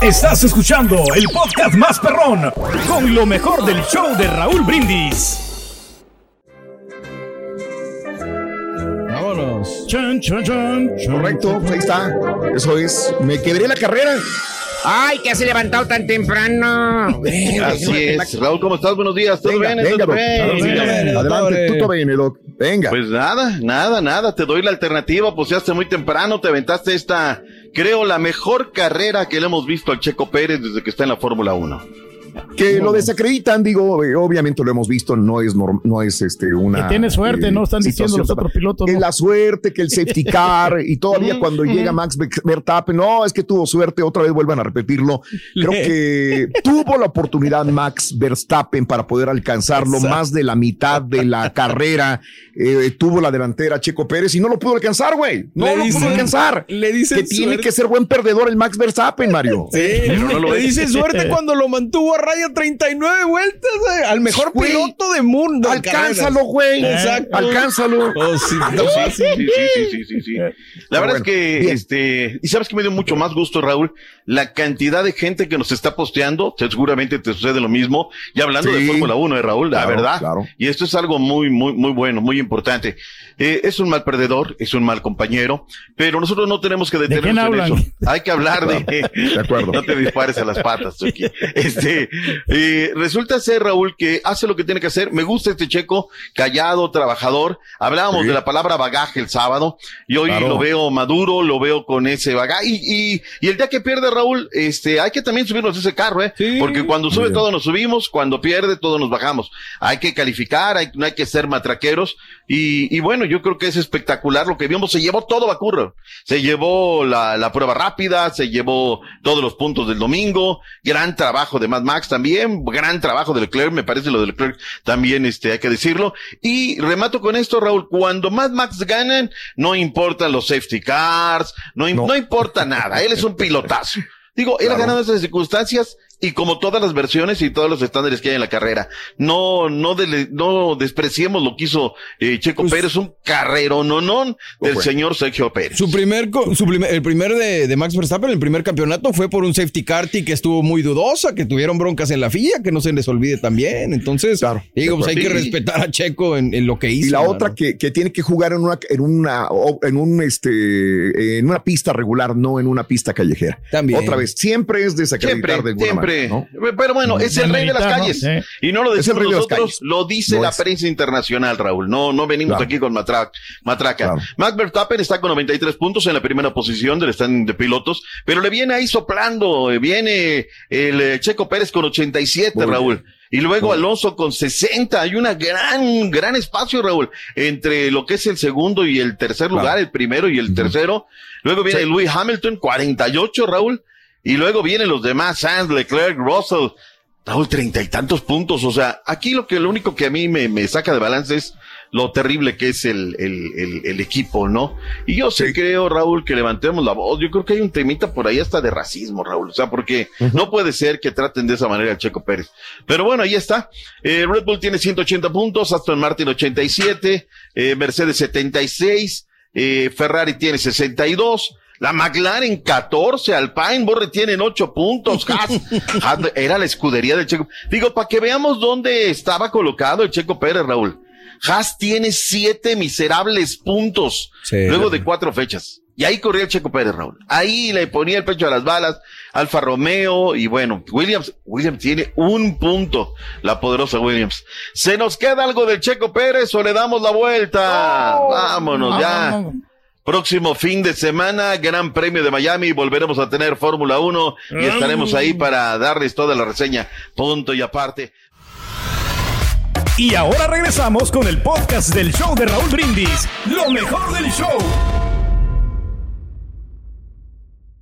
Estás escuchando el podcast más perrón con lo mejor del show de Raúl Brindis. Vámonos. Correcto, pues ahí está. Eso es. Me quebré la carrera. Ay, que has levantado tan temprano. Así es. Raúl, ¿cómo estás? Buenos días. ¿Todo Venga, bien? venga, ¿Todo Doc. bien? Adelante, tú todo bien, Doc. Venga. Pues nada, nada, nada. Te doy la alternativa. Pues ya hace muy temprano te aventaste esta, creo, la mejor carrera que le hemos visto al Checo Pérez desde que está en la Fórmula 1. Que lo desacreditan, digo, eh, obviamente lo hemos visto, no es norm- no es este una. Que tiene suerte, ¿no? Están diciendo los otros pilotos, Que ¿no? la suerte, que el safety car, y todavía cuando llega Max Ver- Verstappen, no, es que tuvo suerte, otra vez vuelvan a repetirlo. Creo que tuvo la oportunidad Max Verstappen para poder alcanzarlo Exacto. más de la mitad de la carrera. eh, tuvo la delantera Checo Pérez y no lo pudo alcanzar, güey. No Le lo dicen- pudo alcanzar. le dicen que tiene que ser buen perdedor el Max Verstappen, Mario. Sí, le dice suerte cuando lo mantuvo raya 39 vueltas, güey, al mejor Güey, piloto de mundo. en Alcánzalo, carreras. güey. Exacto. Alcánzalo. Oh, sí, No, sí, sí, sí, sí, sí, sí, sí. La verdad bueno, es que, bien. este, y sabes que me dio mucho más gusto, Raúl, la cantidad de gente que nos está posteando, te- seguramente te sucede lo mismo, y hablando de. Fórmula 1, eh, Raúl, la Claro, verdad. claro. Y esto es algo muy, muy, muy bueno, muy importante. Eh, es un mal perdedor, es un mal compañero, pero nosotros no tenemos que quién detenernos en hablan? eso. Hay que hablar de, De acuerdo. no te dispares a las patas, Chucky. Este, eh, resulta ser, Raúl, que hace lo que tiene que hacer. Me gusta este checo, callado, trabajador. Hablábamos Sí. de la palabra bagaje el sábado, y hoy Claro. lo veo maduro, lo veo con ese bagaje. Y, y, y el día que pierde, Raúl, este, hay que también subirnos a ese carro, ¿eh? Sí. Porque cuando sube bien. todo nos subimos, cuando pierde todos nos bajamos. Hay que calificar, hay, no hay que ser matraqueros. Y, y bueno, yo creo que es espectacular lo que vimos. Se llevó todo Bacurro. Se llevó la, la prueba rápida, se llevó todos los puntos del domingo. Gran trabajo de Mad Max también. Gran trabajo de Leclerc. Me parece lo de Leclerc también, este, hay que decirlo. Y remato con esto, Raúl. Cuando Mad Max ganan, no importan los safety cars, no, No. no importa nada. Él es un pilotazo. Digo, él ha ganado esas circunstancias y como todas las versiones y todos los estándares que hay en la carrera. No, no, dele- no despreciemos lo que hizo eh, Checo Pues- Pérez, un carrero no, no del fue. señor Sergio Pérez. Su primer, su primer, el primer de, de Max Verstappen, el primer campeonato fue por un safety car que estuvo muy dudosa, que tuvieron broncas en la FIA, que no se les olvide también. Entonces, Claro, digo, pues hay que respetar a Checo en, en lo que hizo. Y la otra que, que tiene que jugar en una, en una, en un, este, en una pista regular, no en una pista callejera. También. Otra vez, siempre es desacreditar Siempre, de alguna siempre. manera, ¿no? Pero bueno, es el rey de las calles. Y no lo decimos nosotros, lo dice No la es. prensa internacional, Raúl. No, no venimos Claro. aquí con matra- matraca. Claro. Max Verstappen está con 93 puntos en la primera posición del stand de pilotos, pero le viene ahí soplando, viene el eh, Checo Pérez con 87, Muy bien. Raúl. Y luego. Alonso con 60. Hay una gran, gran espacio, Raúl, entre lo que es el segundo y el tercer Claro. lugar, el primero y el tercero. Luego viene Sí. Louis Hamilton, 48, Raúl. Y luego vienen los demás, Sanz, Leclerc, Russell. Raúl, treinta y tantos puntos. O sea, aquí lo que, lo único que a mí me, me saca de balance es lo terrible que es el, el, el, el equipo, ¿no? Y yo sí creo, Raúl, que levantemos la voz. Yo creo que hay un temita por ahí hasta de racismo, Raúl. O sea, porque no puede ser que traten de esa manera al Checo Pérez. Pero bueno, ahí está. Eh, Red Bull tiene 180 puntos, Aston Martin 87, eh, Mercedes 76, eh, Ferrari tiene 62. La McLaren 14, Alpine, Borre tienen 8 puntos, Haas, Haas era la escudería del Checo. Digo, para que veamos dónde estaba colocado el Checo Pérez, Raúl. Haas tiene 7 miserables puntos, Sí. luego de cuatro fechas. Y ahí corría el Checo Pérez, Raúl. Ahí le ponía el pecho a las balas, Alfa Romeo, y bueno, Williams, Williams tiene un punto, la poderosa Williams. ¿Se nos queda algo del Checo Pérez o le damos la vuelta? Vámonos ya. Próximo fin de semana, Gran Premio de Miami, volveremos a tener Fórmula 1 y estaremos ahí para darles toda la reseña, punto y aparte. Y ahora regresamos con el podcast del show de Raúl Brindis. Lo mejor del show.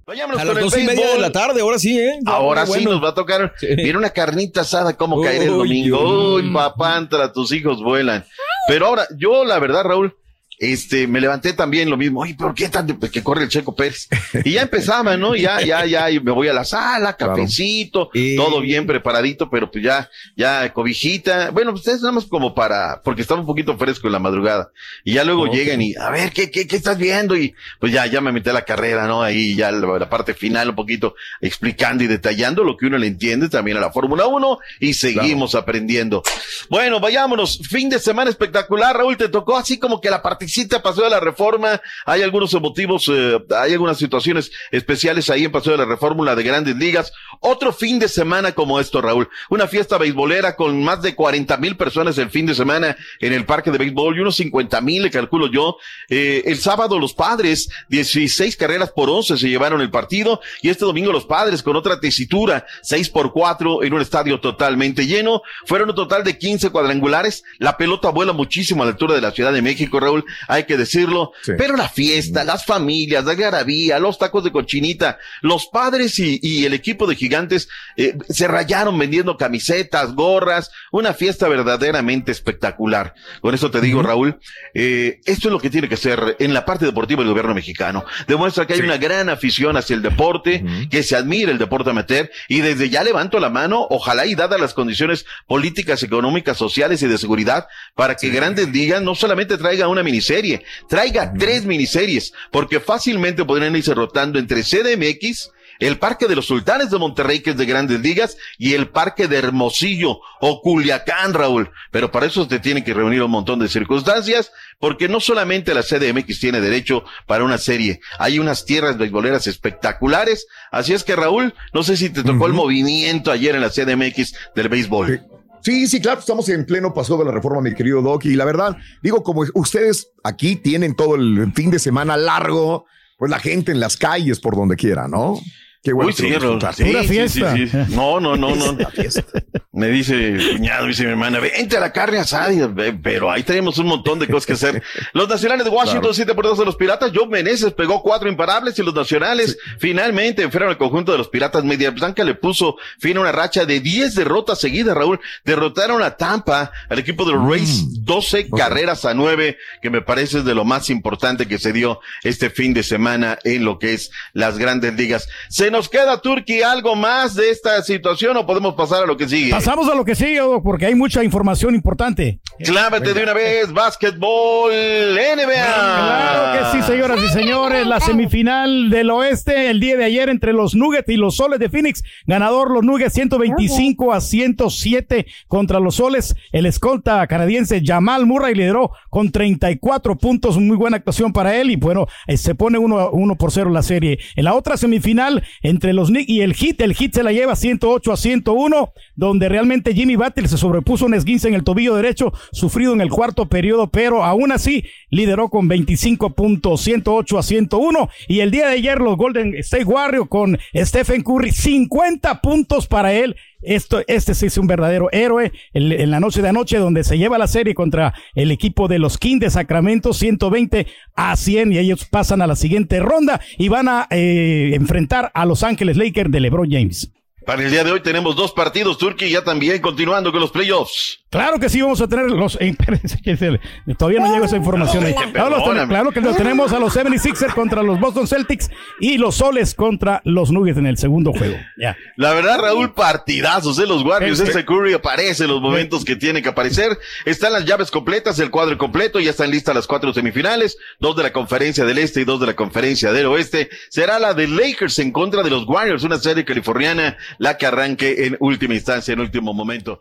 Vayámonos A las dos y media de la tarde, ahora sí, ¿eh? Ahora sí Bueno. nos va a tocar. Sí. Viene una carnita asada como Uy, caer el domingo. Uy, papá, entra, tus hijos vuelan. Pero ahora, yo la verdad, Raúl, este, me levanté también lo mismo. Oye, ¿por qué tanto que corre el Checo Pérez? Y ya empezaba, ¿no? Ya, ya, ya, y me voy a la sala, cafecito, todo bien preparadito, pero pues ya, ya cobijita. Bueno, pues es nada más como para, porque estaba un poquito fresco en la madrugada. Y ya luego llegan y, a ver, ¿qué, qué, qué estás viendo? Y pues ya, ya me metí a la carrera, ¿no? Ahí ya la, la parte final un poquito explicando y detallando lo que uno le entiende también a la Fórmula 1 y seguimos aprendiendo. Bueno, vayámonos. Fin de semana espectacular, Raúl, te tocó así como que la partecita pasó de la reforma. Hay algunos motivos, eh, hay algunas situaciones especiales ahí en Paseo de la Reforma de Grandes Ligas. Otro fin de semana como esto, Raúl. Una fiesta beisbolera con más de 40 mil personas el fin de semana en el parque de béisbol y unos 50 mil, le calculo yo. Eh, el sábado los padres, 16 carreras por 11 se llevaron el partido y este domingo los padres con otra tesitura, 6 por 4 en un estadio totalmente lleno. Fueron un total de 15 cuadrangulares. La pelota vuela muchísimo a la altura de la Ciudad de México, Raúl, hay que decirlo. Sí. Pero la fiesta, las familias, la garabía, los tacos de cochinita, los padres y, y el equipo de gigantes eh, se rayaron vendiendo camisetas, gorras, una fiesta verdaderamente espectacular. Con eso te digo, Raúl, eh, esto es lo que tiene que ser en la parte deportiva del gobierno mexicano. Demuestra que hay Sí. una gran afición hacia el deporte, que se admira el deporte amateur y desde ya levanto la mano, ojalá y dadas las condiciones políticas, económicas, sociales y de seguridad, para que Grandes Ligas no solamente traiga una miniserie, traiga tres miniseries, porque fácilmente podrían irse rotando entre CDMX, el Parque de los Sultanes de Monterrey, que es de Grandes Ligas, y el Parque de Hermosillo o Culiacán, Raúl. Pero para eso te tienen que reunir un montón de circunstancias, porque no solamente la CDMX tiene derecho para una serie, hay unas tierras beisboleras espectaculares. Así es que, Raúl, no sé si te tocó el movimiento ayer en la CDMX del béisbol. Sí. Sí, claro, estamos en pleno paso de la reforma, mi querido Doc. Y la verdad, digo, como ustedes aquí tienen todo el fin de semana largo, pues la gente en las calles por donde quiera, ¿no? Qué bueno. Uy, sí, Pura fiesta. sí, sí. No, no, no, no. Me dice, cuñado, dice mi hermana, vente a la carne asada, Y yo, "Ve, pero ahí tenemos un montón de cosas que hacer. Los nacionales de Washington, Claro. 7 por 2 de los piratas, Joe Meneses pegó cuatro imparables y los nacionales finalmente fueron al conjunto de los piratas. Media Blanca le puso fin a una racha de 10 derrotas seguidas, Raúl. Derrotaron a Tampa, al equipo de los Rays, 12 carreras a 9, que me parece es de lo más importante que se dio este fin de semana en lo que es las grandes ligas. ¿Se nos queda, Turki, algo más de esta situación o podemos pasar a lo que sigue? Pasamos a lo que sigue, porque hay mucha información importante. Clávate de una vez, básquetbol, NBA. Claro que sí, señoras y señores. La semifinal del oeste el día de ayer entre los Nuggets y los Soles de Phoenix. Ganador los Nuggets 125 a 107 contra los Soles. El escolta canadiense Jamal Murray lideró con 34 puntos. Muy buena actuación para él. Y bueno, eh, se pone uno, uno por cero la serie. En la otra semifinal entre los Knicks y el Heat, el Heat se la lleva 108 a 101, donde realmente Jimmy Butler se sobrepuso un esguince en el tobillo derecho, sufrido en el cuarto periodo, pero aún así lideró con 25 puntos, 108 a 101. Y el día de ayer los Golden State Warriors con Stephen Curry, 50 puntos para él. Esto, este sí es un verdadero héroe en, la noche de anoche donde se lleva la serie contra el equipo de los Kings de Sacramento 120 a 100 y ellos pasan a la siguiente ronda y van a eh, enfrentar a Los Ángeles Lakers de LeBron James. Para el día de hoy tenemos dos partidos, Turki, ya también continuando con los playoffs. Claro que sí, vamos a tener los. eh, todavía no llega esa información ahí. Claro, que los tenemos a los 76ers contra los Boston Celtics y los Soles contra los Nuggets en el segundo juego. Ya. La verdad, Raúl, partidazos de los Warriors. Este Curry aparece en los momentos que tiene que aparecer. Están las llaves completas, el cuadro completo. Ya están listas las cuatro semifinales. Dos de la conferencia del este y dos de la conferencia del oeste. Será la de Lakers en contra de los Warriors, una serie californiana, la que arranque en última instancia, en último momento.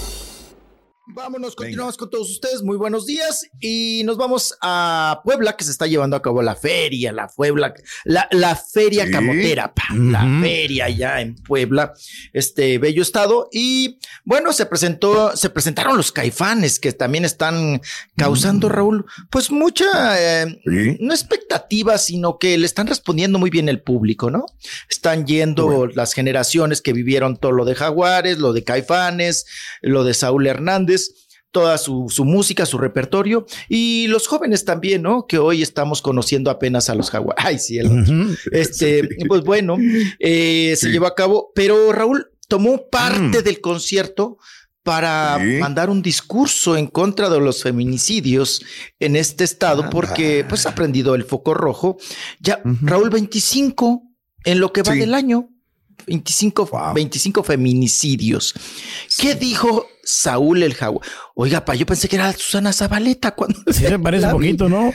Vámonos, continuamos con todos ustedes. Muy buenos días y nos vamos a Puebla, que se está llevando a cabo la feria, la Puebla, la, la feria Sí. camotera, pa, la feria ya en Puebla, este bello estado. Y bueno, se presentó, se presentaron los caifanes que también están causando, Raúl, pues mucha, eh, Sí. no expectativa, sino que le están respondiendo muy bien el público, ¿no? Están yendo las generaciones que vivieron todo lo de Jaguares, lo de Caifanes, lo de Saúl Hernández. Toda su, su música, su repertorio y los jóvenes también, ¿no? Que hoy estamos conociendo apenas a los jaguares. Ay, sí, el- este, pues bueno, eh, se llevó a cabo, pero Raúl tomó parte del concierto para Sí. mandar un discurso en contra de los feminicidios en este estado, porque pues ha prendido el foco rojo. Ya, Raúl, 25 en lo que va del año. 25, 25 feminicidios. ¿Qué dijo Saúl el Jaguar? Oiga, pa, yo pensé que era Susana Zabaleta cuando Sí, se parece un poquito, ¿no?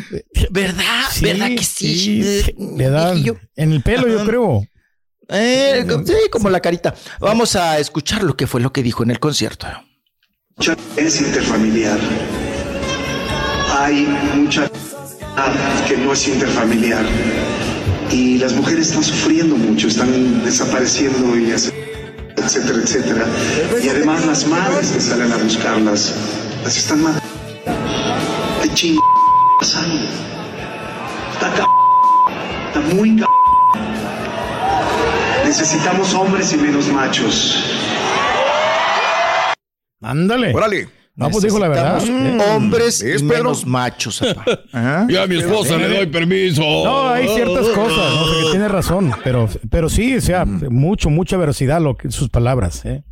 ¿Verdad? ¿Verdad que sí? sí, Eh, Le dan en el pelo, yo creo. Eh, sí, como la carita. Vamos a escuchar lo que fue lo que dijo en el concierto. es interfamiliar. Hay mucha que no es interfamiliar. Y las mujeres están sufriendo mucho, están desapareciendo y etcétera, etcétera. Y además las madres que salen a buscarlas, las están matando. Qué ching pasando. Está ca- Está muy ca- Necesitamos hombres y menos machos. Ándale. Órale. No, pues dijo la verdad. Eh. Hombres ¿Ves, y menos machos. Ajá. Yo a mi esposa le doy permiso. No, hay ciertas cosas, ¿no? O sea, que tiene razón, pero, pero sí, o sea, mucho, mucha veracidad lo que sus palabras, ¿eh?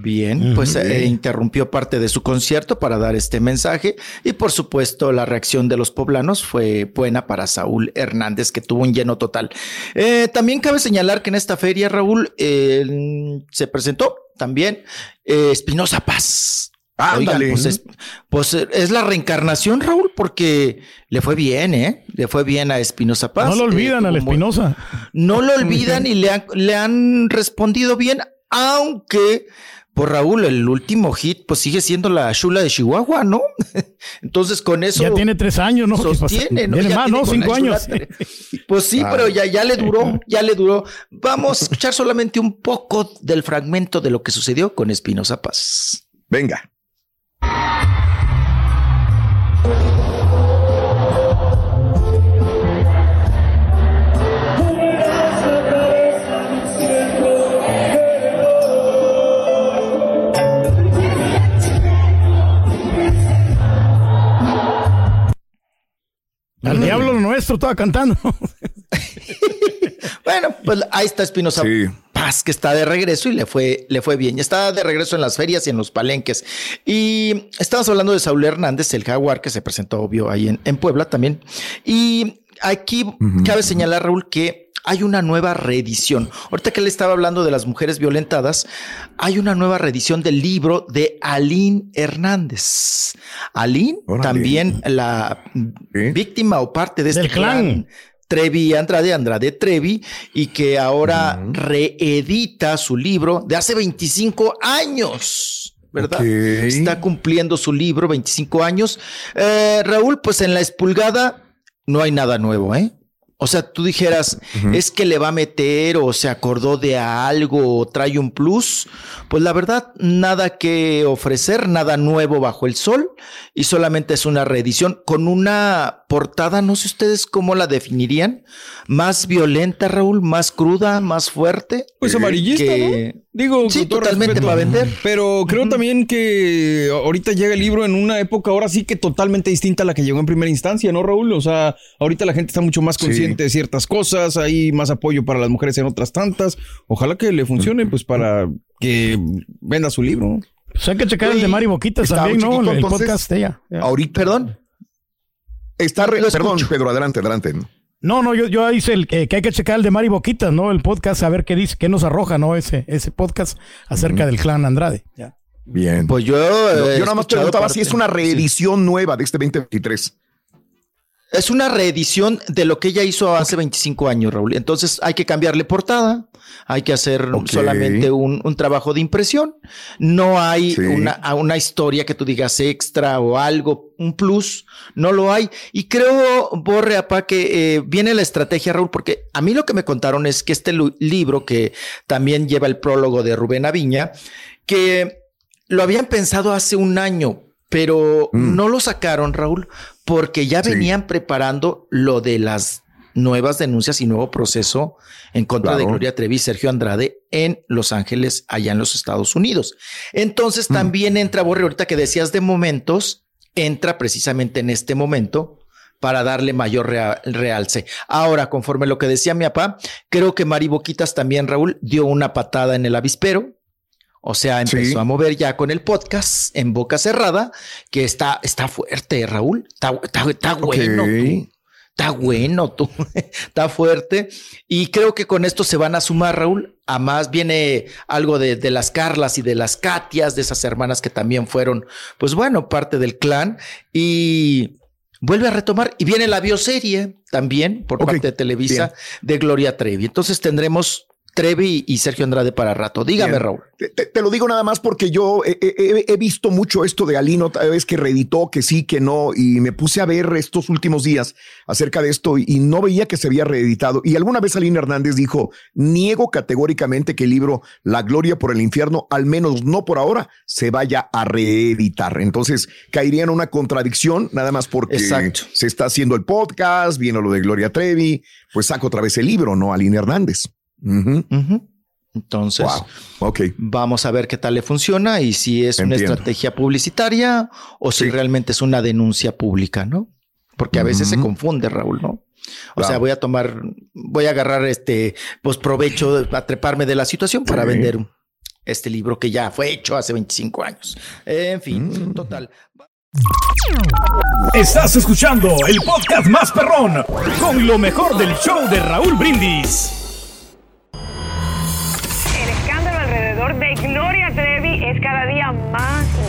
Bien, pues eh, interrumpió parte de su concierto para dar este mensaje y por supuesto la reacción de los poblanos fue buena para Saúl Hernández que tuvo un lleno total. Eh, también cabe señalar que en esta feria, Raúl, eh, se presentó también eh, Espinosa Paz. Ándale. Oigan, pues, es, pues, eh, es la reencarnación, Raúl, porque le fue bien, ¿eh? Le fue bien a Espinosa Paz. No lo Eh, olvidan al tuvo muy- Espinosa. no lo olvidan y le han, le han respondido bien, aunque, pues Raúl, el último hit, pues sigue siendo la chula de Chihuahua, ¿no? Entonces con eso Ya tiene tres años, ¿no? Sostiene, ¿no? Tiene Ya más, tiene ¿no? Cinco años. Pues sí, pero ya, ya le duró, ya le duró. Vamos a escuchar solamente un poco del fragmento de lo que sucedió con Espinosa Paz. Venga. Al diablo lo nuestro estaba cantando. Bueno, pues ahí está Espinosa Sí. Paz, que está de regreso y le fue, le fue bien. Está de regreso en las ferias y en los palenques. Y estamos hablando de Saúl Hernández, el jaguar, que se presentó, obvio, ahí en, en Puebla también. Y aquí cabe señalar, Raúl, que hay una nueva reedición. Ahorita que le estaba hablando de las mujeres violentadas, hay una nueva reedición del libro de Aline Hernández. Aline, Órale. también la Sí. víctima o parte de este Del clan. Trevi Andrade, Andrade Trevi, y que ahora reedita su libro de hace 25 años. ¿Verdad? Está cumpliendo su libro, 25 años. Eh, Raúl, pues en la expulgada no hay nada nuevo, ¿eh? O sea, tú dijeras, es que le va a meter o se acordó de algo o trae un plus. Pues la verdad, nada que ofrecer, nada nuevo bajo el sol y solamente es una reedición con una portada, no sé ustedes cómo la definirían, más violenta, Raúl, más cruda, más fuerte. Pues amarillista, que- ¿no? Digo, Sí, totalmente respeto. para vender. Pero creo también que ahorita llega el libro en una época ahora sí que totalmente distinta a la que llegó en primera instancia, ¿no, Raúl? O sea, ahorita la gente está mucho más consciente de ciertas cosas, hay más apoyo para las mujeres en otras tantas. Ojalá que le funcione, pues, para que venda su libro. Pues hay que checar el de Mari Boquitas Está también, ¿no? chiquito, el entonces. podcast de ella. Ya. Ahorita. Perdón. Está re- Perdón, escucho. Pedro, adelante, adelante. No, no, yo, yo hice el que, que hay que checar el de Mari Boquitas, ¿no? El podcast, a ver qué dice, qué nos arroja, ¿no? Ese, ese podcast acerca del clan Andrade. Ya. Bien. Pues yo. yo, yo nada más preguntaba parte- si es una reedición nueva de este 2023. Es una reedición de lo que ella hizo hace 25 años, Raúl. Entonces hay que cambiarle portada, hay que hacer solamente un, un trabajo de impresión. No hay Sí. una, historia que tú digas extra o algo, un plus, no lo hay. Y creo, Borre, apá, que eh, viene la estrategia, Raúl, porque a mí lo que me contaron es que este libro, que también lleva el prólogo de Rubén Aviña, que lo habían pensado hace un año, pero Mm. no lo sacaron, Raúl, porque ya Sí. venían preparando lo de las nuevas denuncias y nuevo proceso en contra de. Gloria Trevi y Sergio Andrade en Los Ángeles, allá en los Estados Unidos. Entonces también entra, Borre, ahorita que decías de momentos, entra precisamente en este momento para darle mayor rea- realce. Ahora, conforme lo que decía mi papá, creo que Mari Boquitas también, Raúl, dio una patada en el avispero. O sea, empezó Sí. a mover ya con el podcast en boca cerrada, que está, está fuerte, Raúl. Está, está, está bueno. Tú. Está bueno, tú. está fuerte. Y creo que con esto se van a sumar, Raúl. A más viene algo de, de las Carlas y de las Katias, de esas hermanas que también fueron, pues bueno, parte del clan. Y vuelve a retomar. Y viene la bioserie también por parte de Televisa de Gloria Trevi. Entonces tendremos Trevi y Sergio Andrade para rato. Dígame, Bien. Raúl. Te, lo digo nada más porque yo he, he- he visto mucho esto de Alino, tal vez que reeditó, que sí, que no, y me puse a ver estos últimos días acerca de esto y, no veía que se había reeditado. Y alguna vez Alina Hernández dijo, niego categóricamente que el libro La Gloria por el Infierno, al menos no por ahora, se vaya a reeditar. Entonces caería en una contradicción, nada más porque Exacto. se está haciendo el podcast, viene lo de Gloria Trevi, pues saco otra vez el libro, ¿no? Alina Hernández. Entonces, Wow. Ok. vamos a ver qué tal le funciona y si es una estrategia publicitaria o si Sí. realmente es una denuncia pública, ¿no? Porque a veces se confunde, Raúl, ¿no? O Claro. sea, voy a tomar, voy a agarrar este, pues provecho, a treparme de la situación para Sí. vender este libro que ya fue hecho hace 25 años. En fin, Mm. total. Estás escuchando el podcast más perrón con lo mejor del show de Raúl Brindis.